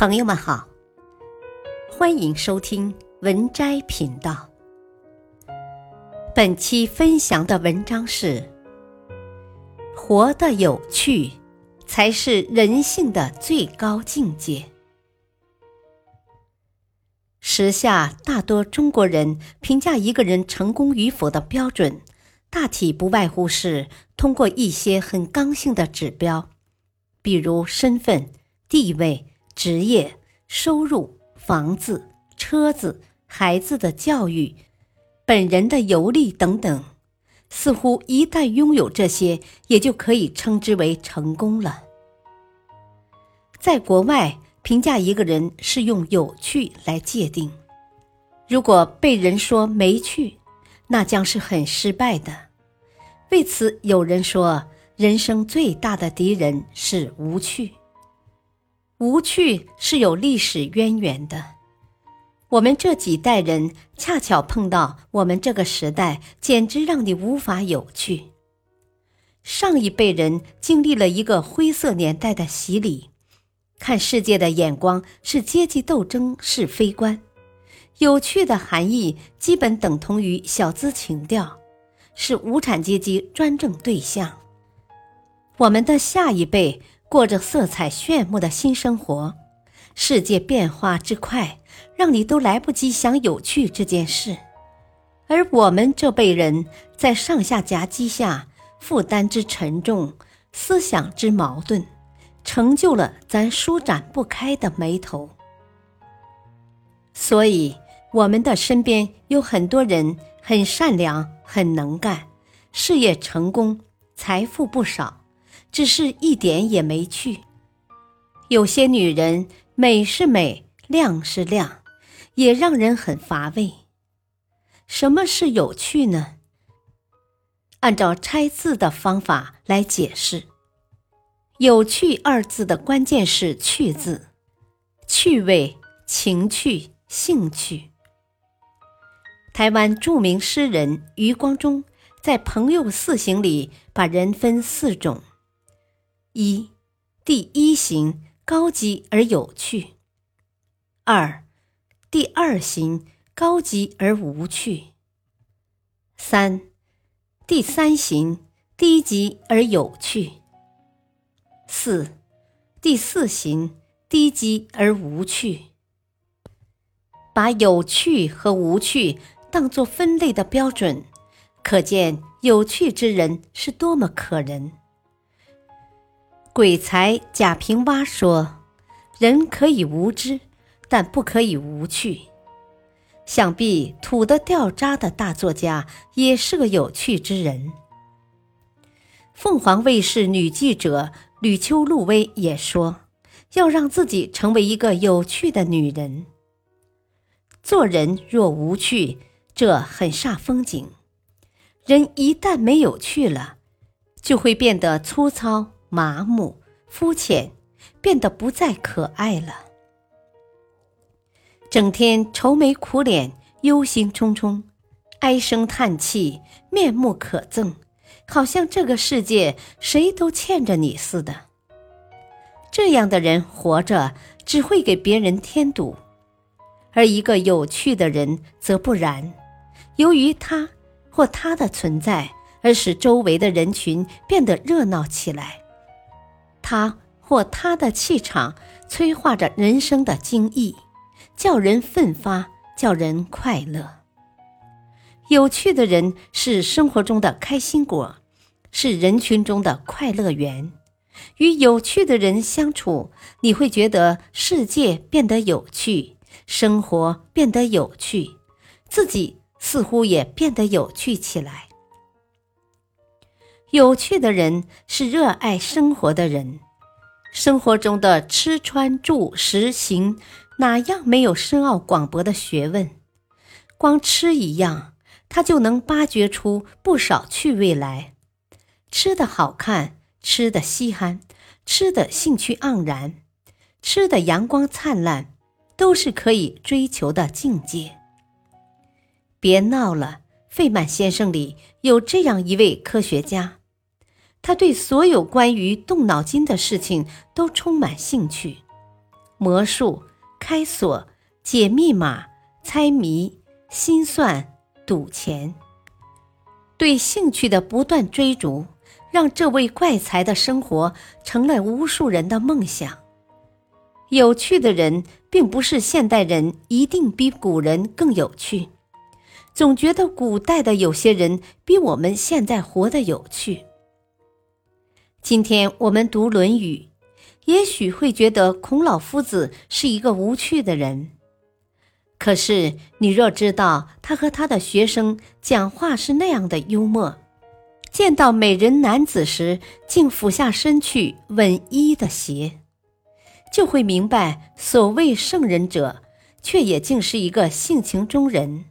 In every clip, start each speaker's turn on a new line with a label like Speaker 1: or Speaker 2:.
Speaker 1: 朋友们好，欢迎收听文摘频道。本期分享的文章是：活得有趣，才是人性的最高境界。时下大多中国人评价一个人成功与否的标准，大体不外乎是通过一些很刚性的指标，比如身份、地位。职业、收入、房子、车子、孩子的教育、本人的游历等等，似乎一旦拥有这些，也就可以称之为成功了。在国外，评价一个人是用有趣来界定，如果被人说没趣，那将是很失败的。为此，有人说，人生最大的敌人是无趣。无趣是有历史渊源的，我们这几代人恰巧碰到我们这个时代，简直让你无法有趣。上一辈人经历了一个灰色年代的洗礼，看世界的眼光是阶级斗争是非观，有趣的含义基本等同于小资情调，是无产阶级专政对象。我们的下一辈。过着色彩炫目的新生活，世界变化之快，让你都来不及想有趣这件事。而我们这辈人，在上下夹击下，负担之沉重，思想之矛盾，成就了咱舒展不开的眉头。所以，我们的身边有很多人很善良、很能干，事业成功，财富不少。只是一点也没趣。有些女人美是美，亮是亮，也让人很乏味。什么是有趣呢？按照拆字的方法来解释，“有趣”二字的关键是“趣”字，趣味、情趣、兴趣。台湾著名诗人余光中在《朋友四行》里把人分四种。一，第一型高级而有趣；二，第二型高级而无趣；三，第三型低级而有趣；四，第四型低级而无趣。把有趣和无趣当作分类的标准，可见有趣之人是多么可人。鬼才贾平凹说：“人可以无知，但不可以无趣。”想必土得掉渣的大作家也是个有趣之人。凤凰卫视女记者吕秋露薇也说：“要让自己成为一个有趣的女人。做人若无趣，这很煞风景。人一旦没有趣了，就会变得粗糙。”麻木、肤浅，变得不再可爱了。整天愁眉苦脸、忧心忡忡、唉声叹气、面目可憎，好像这个世界谁都欠着你似的。这样的人活着只会给别人添堵，而一个有趣的人则不然。由于他或他的存在，而使周围的人群变得热闹起来。他或他的气场催化着人生的精益，叫人奋发，叫人快乐。有趣的人是生活中的开心果，是人群中的快乐源。与有趣的人相处，你会觉得世界变得有趣，生活变得有趣，自己似乎也变得有趣起来。有趣的人是热爱生活的人，生活中的吃穿住食行，哪样没有深奥广博的学问？光吃一样，他就能挖掘出不少趣味来。吃的好看，吃的稀罕，吃的兴趣盎然，吃的阳光灿烂，都是可以追求的境界。别闹了，费曼先生里有这样一位科学家。他对所有关于动脑筋的事情都充满兴趣，魔术、开锁、解密码、猜谜、心算、赌钱。对兴趣的不断追逐，让这位怪才的生活成了无数人的梦想。有趣的人，并不是现代人一定比古人更有趣。总觉得古代的有些人比我们现在活得有趣。今天我们读《论语》，也许会觉得孔老夫子是一个无趣的人。可是你若知道他和他的学生讲话是那样的幽默，见到美人男子时竟俯下身去吻衣的鞋，就会明白，所谓圣人者，却也竟是一个性情中人。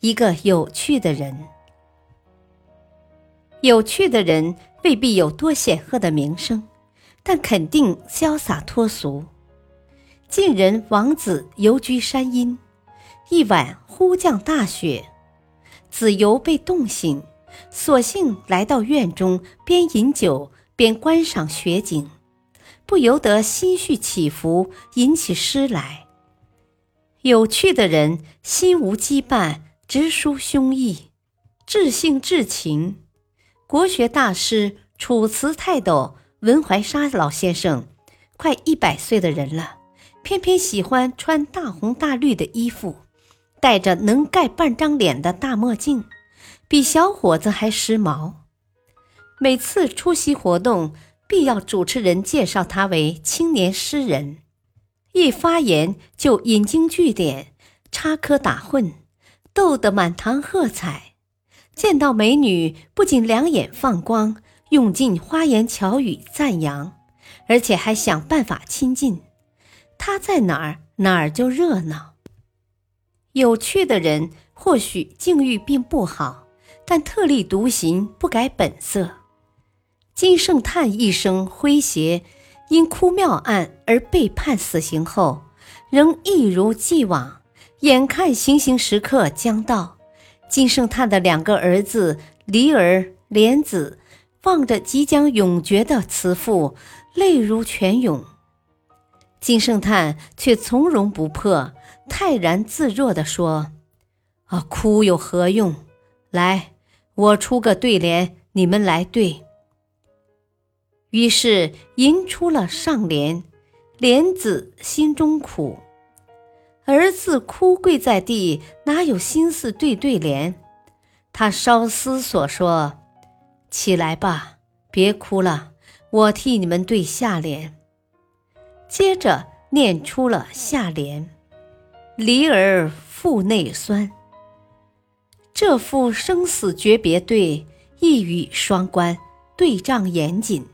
Speaker 1: 一个有趣的人，有趣的人未必有多显赫的名声，但肯定潇洒脱俗。晋人王子游居山阴，一晚忽降大雪，子游被冻醒，索性来到院中，边饮酒边观赏雪景，不由得心绪起伏，吟起诗来。有趣的人，心无羁绊。直抒胸臆，至性至情。国学大师、楚辞泰斗文怀沙老先生，快一百岁的人了，偏偏喜欢穿大红大绿的衣服，戴着能盖半张脸的大墨镜，比小伙子还时髦。每次出席活动，必要主持人介绍他为青年诗人，一发言就引经据典，插科打诨。逗得满堂喝彩，见到美女不仅两眼放光，用尽花言巧语赞扬，而且还想办法亲近。他在哪儿，哪儿就热闹。有趣的人或许境遇并不好，但特立独行，不改本色。金圣叹一生诙谐，因哭庙案而被判死刑后，仍一如既往。眼看行刑时刻将到，金圣叹的两个儿子离儿、莲子望着即将永绝的慈父，泪如泉涌。金圣叹却从容不迫、泰然自若地说：“啊，哭有何用？来，我出个对联，你们来对。”于是吟出了上联：“莲子心中苦。”儿子哭跪在地，哪有心思对对联？他稍思所说：“起来吧，别哭了，我替你们对下联。”接着念出了下联：“离儿腹内酸。”这副生死诀别对，一语双关，对仗严谨，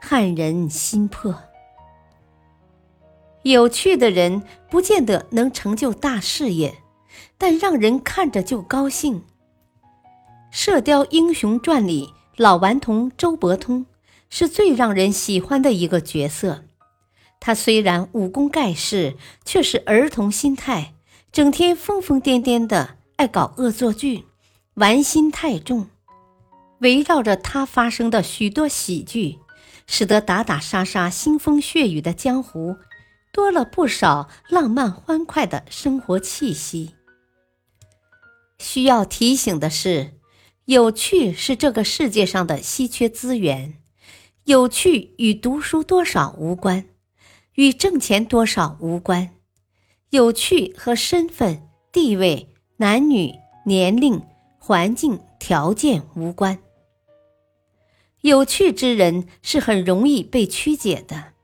Speaker 1: 撼人心魄。有趣的人不见得能成就大事业，但让人看着就高兴。《射雕英雄传》里老顽童周伯通是最让人喜欢的一个角色。他虽然武功盖世，却是儿童心态，整天疯疯癫癫的，爱搞恶作剧，玩心太重。围绕着他发生的许多喜剧，使得打打杀杀、腥风血雨的江湖。多了不少浪漫欢快的生活气息。需要提醒的是，有趣是这个世界上的稀缺资源，有趣与读书多少无关，与挣钱多少无关，有趣和身份、地位、男女、年龄、环境条件无关。有趣之人是很容易被曲解的。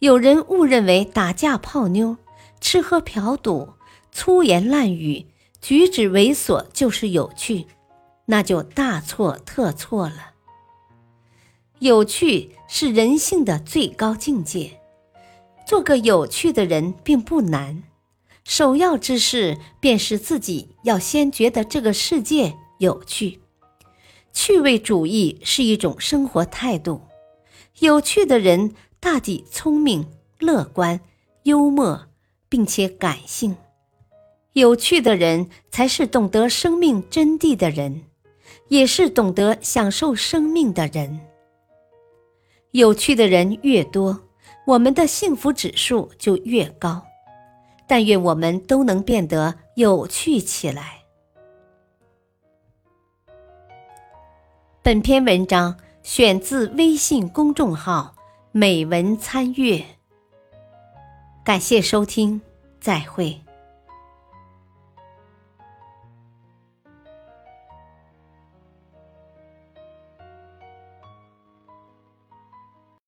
Speaker 1: 有人误认为打架泡妞、吃喝嫖赌、粗言烂语、举止猥琐就是有趣，那就大错特错了。有趣是人性的最高境界，做个有趣的人并不难，首要之事便是自己要先觉得这个世界有趣。趣味主义是一种生活态度，有趣的人。大抵聪明乐观幽默并且感性。有趣的人才是懂得生命真谛的人也是懂得享受生命的人。有趣的人越多我们的幸福指数就越高但愿我们都能变得有趣起来。本篇文章选自微信公众号美文参阅。感谢收听再会。